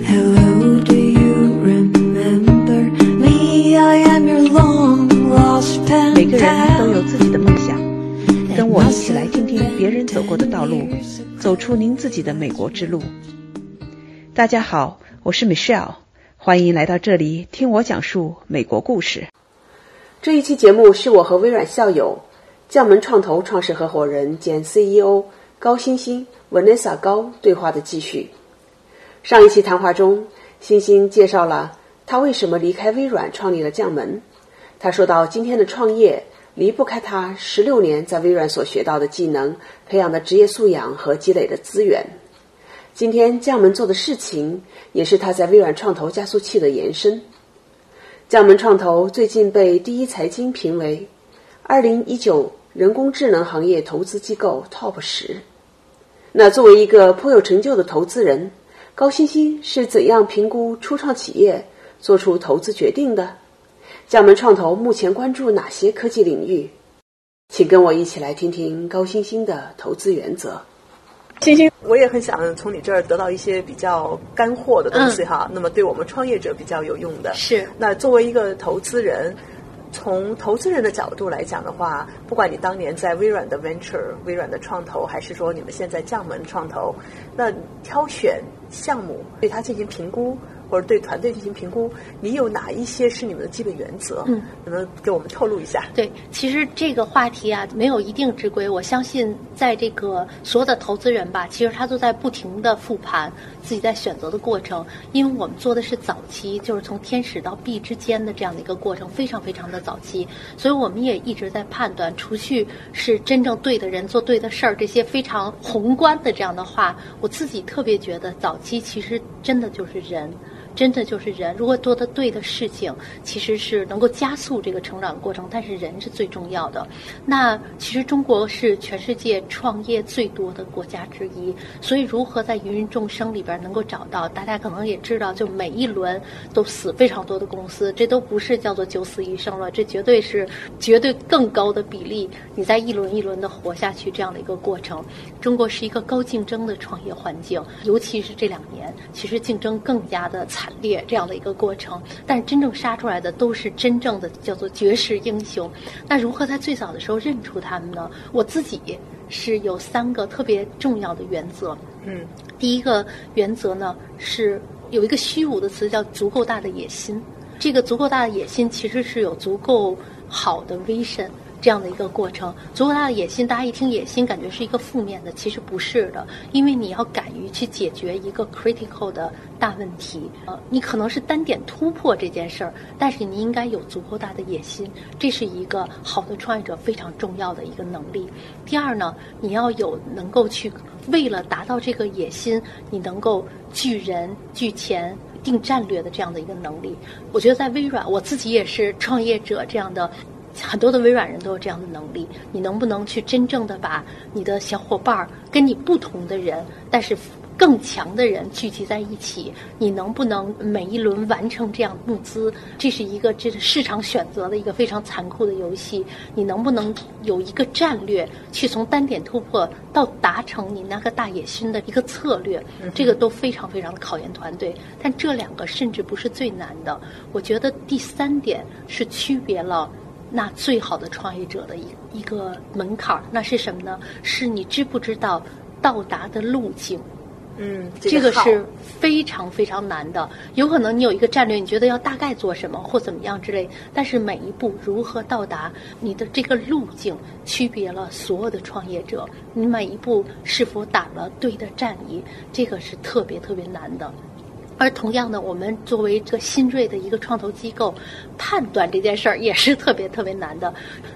Hello, do you remember me? I am your long lost pen 每个人都有自己的梦想，跟我一起来听听别人走过的道路，走出您自己的美国之路。大家好，我是 Michelle，欢迎来到这里听我讲述美国故事。这一期节目是我和微软校友、将门创投创始合伙人兼 CEO 高欣欣 Vanessa 高对话的继续。上一期谈话中，欣欣介绍了他为什么离开微软创立了将门。他说到，今天的创业离不开他十六年在微软所学到的技能、培养的职业素养和积累的资源。今天将门做的事情，也是他在微软创投加速器的延伸。将门创投最近被第一财经评为二零一九人工智能行业投资机构 Top 十。那作为一个颇有成就的投资人，高欣欣是怎样评估初创企业、做出投资决定的？将门创投目前关注哪些科技领域？请跟我一起来听听高欣欣的投资原则。欣欣，我也很想从你这儿得到一些比较干货的东西哈，那么对我们创业者比较有用的。是那作为一个投资人，从投资人的角度来讲的话，不管你当年在微软的 venture、微软的创投，还是说你们现在降门创投，那挑选项目对它进行评估。或者对团队进行评估，你有哪一些是你们的基本原则？嗯，能不能给我们透露一下？对，其实这个话题啊，没有一定之规。我相信，在这个所有的投资人吧，其实他都在不停的复盘自己在选择的过程。因为我们做的是早期，就是从天使到 B 之间的这样的一个过程，非常非常的早期。所以我们也一直在判断，除去是真正对的人做对的事儿这些非常宏观的这样的话，我自己特别觉得，早期其实真的就是人。真的就是人，如果做的对的事情，其实是能够加速这个成长过程。但是人是最重要的。那其实中国是全世界创业最多的国家之一，所以如何在芸芸众生里边能够找到？大家可能也知道，就每一轮都死非常多的公司，这都不是叫做九死一生了，这绝对是绝对更高的比例。你在一轮一轮的活下去这样的一个过程，中国是一个高竞争的创业环境，尤其是这两年，其实竞争更加的惨。惨烈这样的一个过程，但是真正杀出来的都是真正的叫做绝世英雄。那如何在最早的时候认出他们呢？我自己是有三个特别重要的原则。嗯，第一个原则呢是有一个虚无的词叫足够大的野心。这个足够大的野心其实是有足够好的 vision。这样的一个过程，足够大的野心，大家一听野心，感觉是一个负面的，其实不是的，因为你要敢于去解决一个 critical 的大问题，呃，你可能是单点突破这件事儿，但是你应该有足够大的野心，这是一个好的创业者非常重要的一个能力。第二呢，你要有能够去为了达到这个野心，你能够聚人聚钱。定战略的这样的一个能力，我觉得在微软，我自己也是创业者这样的。很多的微软人都有这样的能力，你能不能去真正的把你的小伙伴儿跟你不同的人，但是更强的人聚集在一起？你能不能每一轮完成这样募资？这是一个这是市场选择的一个非常残酷的游戏。你能不能有一个战略，去从单点突破到达成你那个大野心的一个策略？这个都非常非常的考验团队。但这两个甚至不是最难的。我觉得第三点是区别了。那最好的创业者的一一个门槛儿，那是什么呢？是你知不知道到达的路径？嗯，这个是非常非常难的。有可能你有一个战略，你觉得要大概做什么或怎么样之类，但是每一步如何到达你的这个路径，区别了所有的创业者。你每一步是否打了对的战役，这个是特别特别难的。而同样的，我们作为这个新锐的一个创投机构，判断这件事儿也是特别特别难的。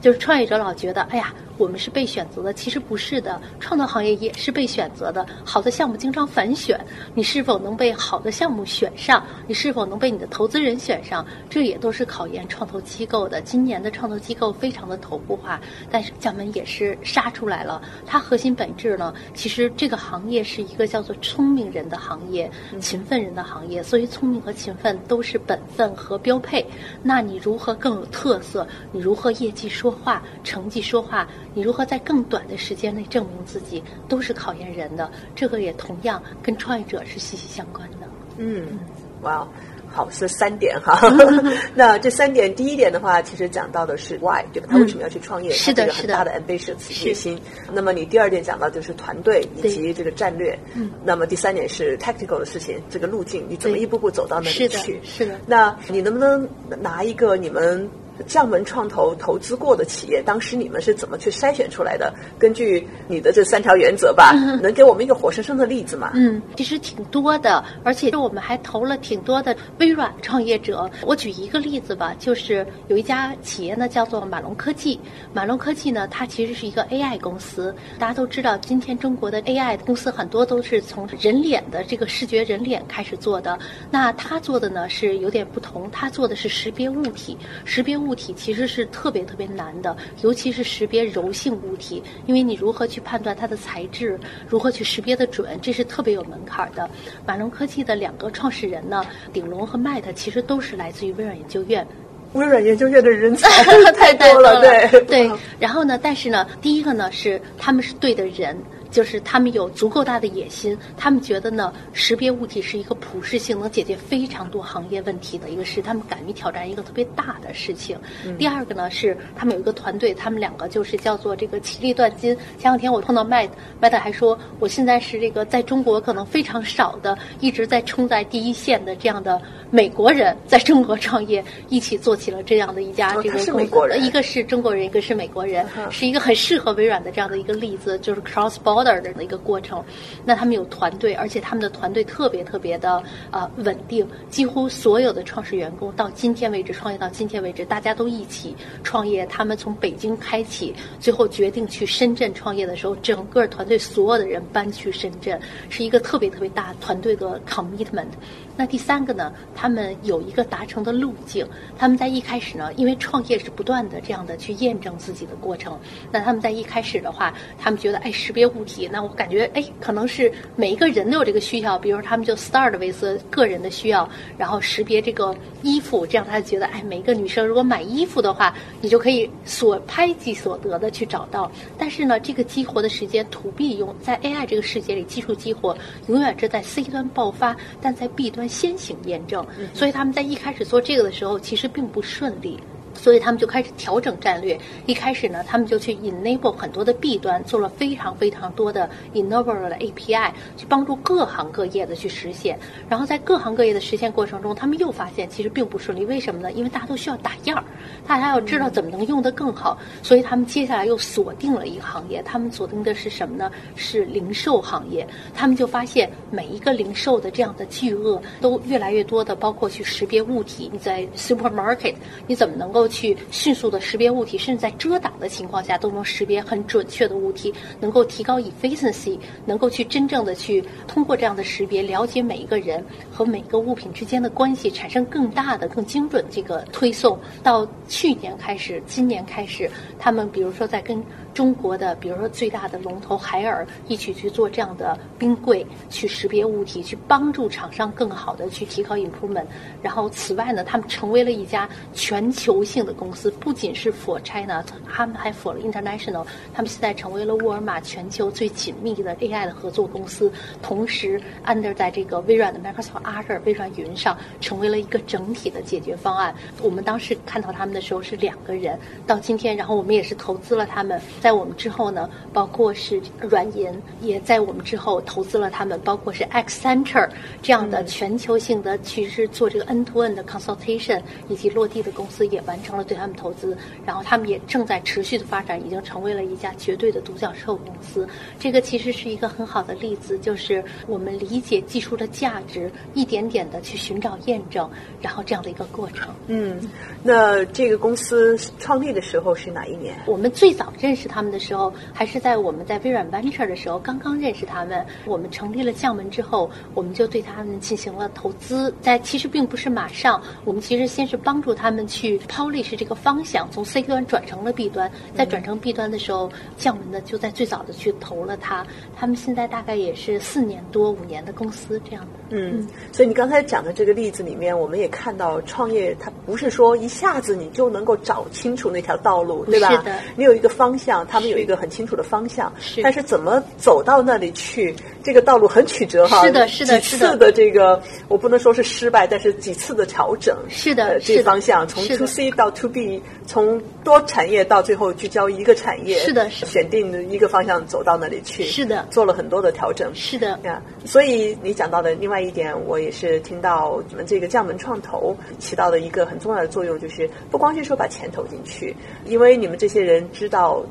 就是创业者老觉得，哎呀。我们是被选择的，其实不是的。创投行业也是被选择的，好的项目经常反选。你是否能被好的项目选上？你是否能被你的投资人选上？这也都是考验创投机构的。今年的创投机构非常的头部化，但是将门也是杀出来了。它核心本质呢，其实这个行业是一个叫做聪明人的行业，勤奋人的行业。所以聪明和勤奋都是本分和标配。那你如何更有特色？你如何业绩说话，成绩说话？你如何在更短的时间内证明自己，都是考验人的。这个也同样跟创业者是息息相关的。嗯，哇。好，是三点哈。那这三点，第一点的话，其实讲到的是 why，对吧？他为什么要去创业？是的，是的，很大的 ambitious 野心。那么你第二点讲到就是团队以及这个战略。嗯。那么第三点是 tactical 的事情，这个路径你怎么一步步走到那里去？是的。那你能不能拿一个你们？将门创投投资过的企业，当时你们是怎么去筛选出来的？根据你的这三条原则吧，能给我们一个活生生的例子吗？嗯，其实挺多的，而且我们还投了挺多的微软创业者。我举一个例子吧，就是有一家企业呢，叫做马龙科技。马龙科技呢，它其实是一个 AI 公司。大家都知道，今天中国的 AI 公司很多都是从人脸的这个视觉人脸开始做的。那它做的呢是有点不同，它做的是识别物体，识别物。物体其实是特别特别难的，尤其是识别柔性物体，因为你如何去判断它的材质，如何去识别的准，这是特别有门槛的。马龙科技的两个创始人呢，鼎龙和 Matt，其实都是来自于微软研究院。微软研究院的人才 太多了，对对。然后呢，但是呢，第一个呢是他们是对的人。就是他们有足够大的野心，他们觉得呢，识别物体是一个普适性能解决非常多行业问题的一个事，他们敢于挑战一个特别大的事情。第二个呢是他们有一个团队，他们两个就是叫做这个其利断金。前两天我碰到麦麦特还说，我现在是这个在中国可能非常少的，一直在冲在第一线的这样的美国人，在中国创业，一起做起了这样的一家这个公司。一个是中国人，一个是美国人，是一个很适合微软的这样的一个例子，就是 cross border。Order 的一个过程，那他们有团队，而且他们的团队特别特别的呃稳定，几乎所有的创始员工到今天为止创业到今天为止，大家都一起创业。他们从北京开启，最后决定去深圳创业的时候，整个团队所有的人搬去深圳，是一个特别特别大团队的 commitment。那第三个呢？他们有一个达成的路径。他们在一开始呢，因为创业是不断的这样的去验证自己的过程。那他们在一开始的话，他们觉得哎，识别物体，那我感觉哎，可能是每一个人都有这个需要。比如他们就 start with 个人的需要，然后识别这个衣服，这样他就觉得哎，每一个女生如果买衣服的话，你就可以所拍即所得的去找到。但是呢，这个激活的时间，to B 用在 AI 这个世界里，技术激活永远是在 C 端爆发，但在 B 端。先行验证，所以他们在一开始做这个的时候，其实并不顺利。所以他们就开始调整战略。一开始呢，他们就去 enable 很多的 B 端，做了非常非常多的 enable 的 API，去帮助各行各业的去实现。然后在各行各业的实现过程中，他们又发现其实并不顺利。为什么呢？因为大家都需要打样儿，大家要知道怎么能用得更好。所以他们接下来又锁定了一个行业。他们锁定的是什么呢？是零售行业。他们就发现每一个零售的这样的巨鳄都越来越多的，包括去识别物体。你在 supermarket，你怎么能够够？去迅速的识别物体，甚至在遮挡的情况下都能识别很准确的物体，能够提高 efficiency，能够去真正的去通过这样的识别，了解每一个人和每个物品之间的关系，产生更大的、更精准这个推送。到去年开始，今年开始，他们比如说在跟。中国的，比如说最大的龙头海尔一起去做这样的冰柜，去识别物体，去帮助厂商更好的去提高 improvement。然后此外呢，他们成为了一家全球性的公司，不仅是 for China，他们还 for international。他们现在成为了沃尔玛全球最紧密的 AI 的合作公司，同时 under 在这个微软的 Microsoft Azure 微软云上，成为了一个整体的解决方案。我们当时看到他们的时候是两个人，到今天，然后我们也是投资了他们。在我们之后呢，包括是软银也在我们之后投资了他们，包括是 Accenture 这样的全球性的其实做这个 N-to-N 的 consultation 以及落地的公司也完成了对他们投资，然后他们也正在持续的发展，已经成为了一家绝对的独角兽公司。这个其实是一个很好的例子，就是我们理解技术的价值，一点点的去寻找验证，然后这样的一个过程。嗯，那这个公司创立的时候是哪一年？我们最早认识。他们的时候，还是在我们在微软 Venture 的时候，刚刚认识他们。我们成立了将门之后，我们就对他们进行了投资。在其实并不是马上，我们其实先是帮助他们去抛 bullish 这个方向从 C 端转成了 B 端，在转成 B 端的时候，降门呢就在最早的去投了它。他们现在大概也是四年多五年的公司这样的。嗯，所以你刚才讲的这个例子里面，我们也看到创业它不是说一下子你就能够找清楚那条道路，对吧？是的你有一个方向，他们有一个很清楚的方向，是但是怎么走到那里去，这个道路很曲折哈。是的是的几是的次的这个我不能说是失败，但是几次的调整。是的这方向从是的 to C 到 to B，从多产业到最后聚焦一个产业，是的是的选定一个方向走到那里去，是的做了很多的调整。是的，呀，所以你讲到的另外一点，我也是听到你们这个降门创投起到的一个很重要的作用，就是不光是说把钱投进去，因为你们这些人知道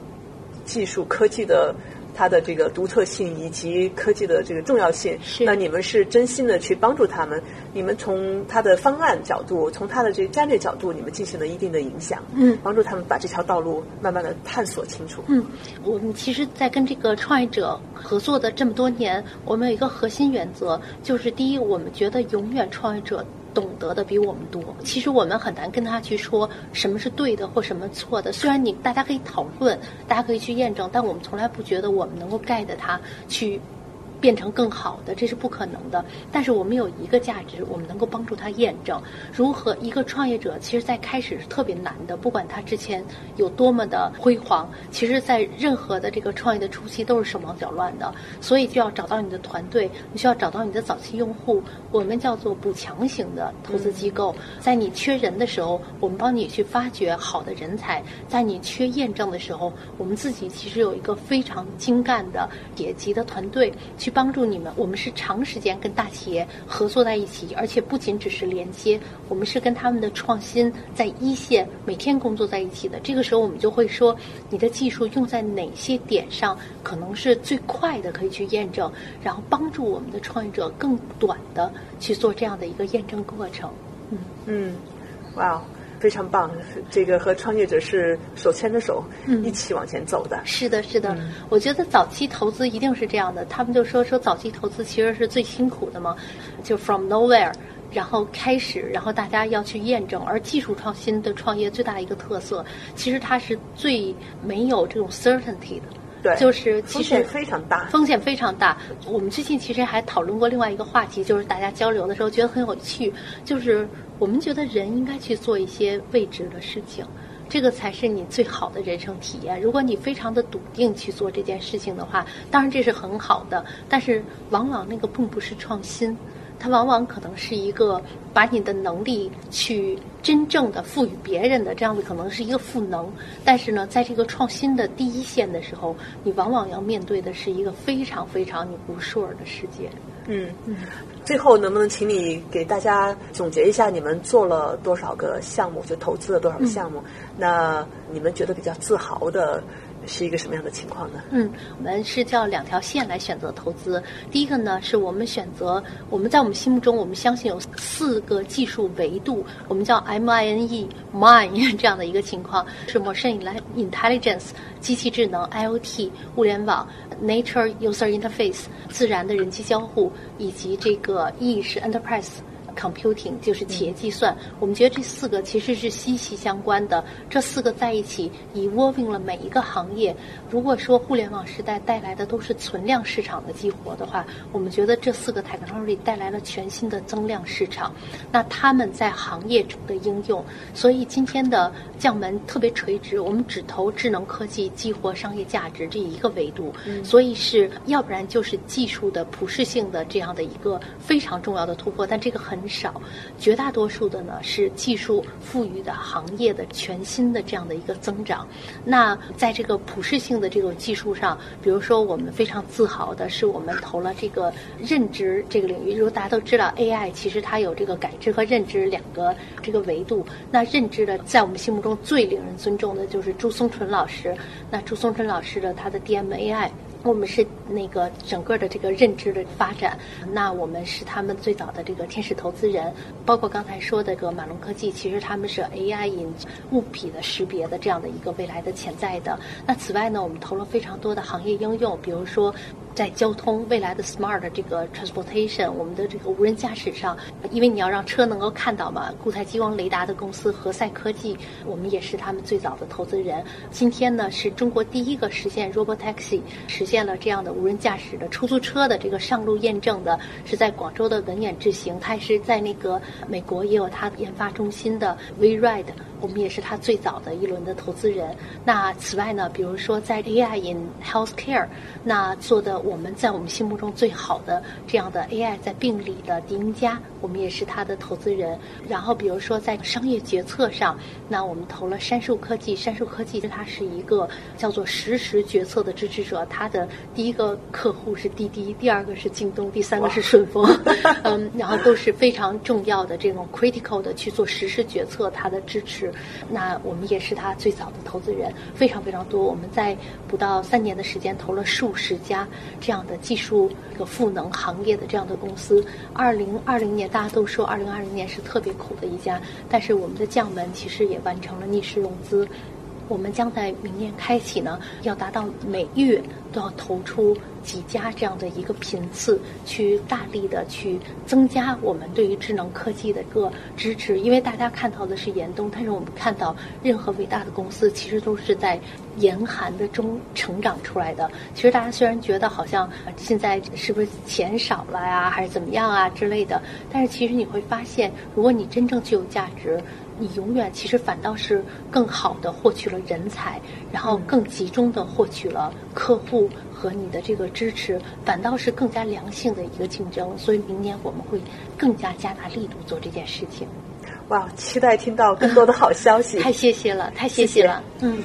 技术科技的。它的这个独特性以及科技的这个重要性，是那你们是真心的去帮助他们。你们从它的方案角度，从它的这个战略角度，你们进行了一定的影响，嗯帮助他们把这条道路慢慢的探索清楚。嗯，我们其实，在跟这个创业者合作的这么多年，我们有一个核心原则，就是第一，我们觉得永远创业者懂得的比我们多。其实我们很难跟他去说什么是对的或什么错的。虽然你大家可以讨论，大家可以去验证，但我们从来不觉得我们能够 guide 他去。变成更好的，这是不可能的。但是我们有一个价值，我们能够帮助他验证如何一个创业者，其实在开始是特别难的，不管他之前有多么的辉煌，其实在任何的这个创业的初期都是手忙脚乱的。所以就要找到你的团队，你需要找到你的早期用户，我们叫做补强型的投资机构，在你缺人的时候，我们帮你去发掘好的人才；在你缺验证的时候，我们自己其实有一个非常精干的野级的团队去帮助你们。我们是长时间跟大企业合作在一起，而且不仅只是连接，我们是跟他们的创新在一线每天工作在一起的。这个时候，我们就会说，你的技术用在哪些点上，可能是最快的可以去验证，然后帮助我们的创业者更短的去做这样的一个验证过程。嗯嗯，哇哦，非常棒！这个和创业者是手牵着手、嗯一起往前走的。是的，是的，我觉得早期投资一定是这样的。他们就说说早期投资其实是最辛苦的嘛，就 from nowhere，然后开始，然后大家要去验证。而技术创新的创业最大的一个特色，其实它是最没有这种 certainty 的。对，就是其实风险非常大。风险非常大。我们最近其实还讨论过另外一个话题，就是大家交流的时候觉得很有趣，就是我们觉得人应该去做一些未知的事情。这个才是你最好的人生体验。如果你非常的笃定去做这件事情的话，当然这是很好的，但是往往那个并不是创新，它往往可能是一个把你的能力去真正的赋予别人的这样子，可能是一个赋能。但是呢，在这个创新的第一线的时候，你往往要面对的是一个非常非常你不 sure 的世界。嗯，最后能不能请你给大家总结一下，你们做了多少个项目，就投资了多少个项目？那你们觉得比较自豪的是一个什么样的情况呢？嗯，我们是叫两条线来选择投资。第一个呢，是我们选择我们在我们心目中，我们相信有四个技术维度，我们叫 M I N E Mine 这样的一个情况，是 Machine Intelligence 机器智能、I O T 物联网、Nature User Interface 自然的人机交互，以及这个 E 是 Enterprise。Computing 就是企业计算，我们觉得这四个其实是息息相关的。这四个在一起，evolving 了每一个行业。如果说互联网时代带来的都是存量市场的激活的话，我们觉得这四个 technology 带来了全新的增量市场。那他们在行业中的应用，所以今天的将门特别垂直，我们只投智能科技激活商业价值这一个维度。所以是要不然就是技术的普适性的这样的一个非常重要的突破，但这个很少，绝大多数的呢是技术赋予的行业的全新的这样的一个增长。那在这个普适性的这种技术上，比如说我们非常自豪的是，我们投了这个认知这个领域。如果大家都知道 AI，其实它有这个感知和认知两个这个维度。那认知的，在我们心目中最令人尊重的就是朱松纯老师。那朱松纯老师的他的 DMAI。我们是那个整个的这个认知的发展，那我们是他们最早的这个天使投资人，包括刚才说的这个马龙科技，其实他们是 AI 引物品的识别的这样的一个未来的潜在的。那此外呢，我们投了非常多的行业应用，比如说在交通未来的 smart 这个 transportation，我们的这个无人驾驶上，因为你要让车能够看到嘛，固态激光雷达的公司和赛科技，我们也是他们最早的投资人。今天呢，是中国第一个实现 robotaxi，实现了这样的无人驾驶的出租车的这个上路验证的，是在广州的文远智行，它也是在那个美国也有它的研发中心的 WeRide。我们也是他最早的一轮的投资人。那此外呢，比如说在 AI in healthcare，那做的我们在我们心目中最好的这样的 AI 在病理的迪英家，我们也是他的投资人。然后比如说在商业决策上，那我们投了杉树科技，杉树科技它是一个叫做实时决策的支持者。它的第一个客户是滴滴，第二个是京东，第三个是顺丰，嗯，然后都是非常重要的这种 critical 的去做实时决策，它的支持。那我们也是它最早的投资人，非常非常多。我们在不到三年的时间投了数十家这样的技术和赋能行业的这样的公司。二零二零年大家都说二零二零年是特别苦的一家，但是我们的将门其实也完成了逆势融资。我们将在明年开启呢，要达到每月都要投出几家这样的一个频次，去大力的去增加我们对于智能科技的一个支持。因为大家看到的是严冬，但是我们看到任何伟大的公司其实都是在严寒的中成长出来的。其实大家虽然觉得好像现在是不是钱少了呀，还是怎么样啊之类的，但是其实你会发现，如果你真正具有价值。你永远其实反倒是更好的获取了人才，然后更集中的获取了客户和你的这个支持，反倒是更加良性的一个竞争。所以明年我们会更加加大力度做这件事情。哇，期待听到更多的好消息！太谢谢了，太谢谢了，嗯。